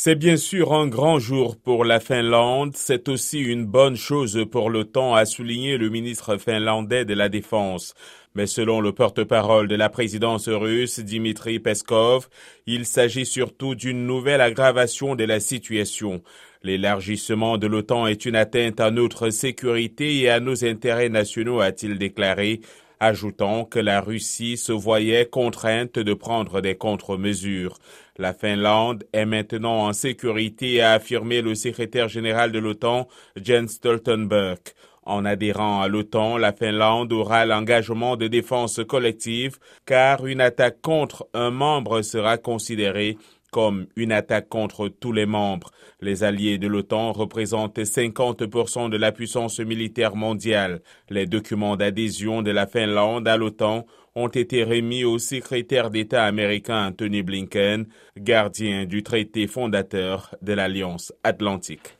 C'est bien sûr un grand jour pour la Finlande, c'est aussi une bonne chose pour l'OTAN, a souligné le ministre finlandais de la Défense. Mais selon le porte-parole de la présidence russe, Dimitri Peskov, il s'agit surtout d'une nouvelle aggravation de la situation. L'élargissement de l'OTAN est une atteinte à notre sécurité et à nos intérêts nationaux, a-t-il déclaré, ajoutant que la Russie se voyait contrainte de prendre des contre-mesures. La Finlande est maintenant en sécurité, a affirmé le secrétaire général de l'OTAN, Jens Stoltenberg. En adhérant à l'OTAN, la Finlande aura l'engagement de défense collective car une attaque contre un membre sera considérée comme une attaque contre tous les membres. Les alliés de l'OTAN représentent 50% de la puissance militaire mondiale. Les documents d'adhésion de la Finlande à l'OTAN ont été remis au secrétaire d'État américain Anthony Blinken, gardien du traité fondateur de l'Alliance atlantique.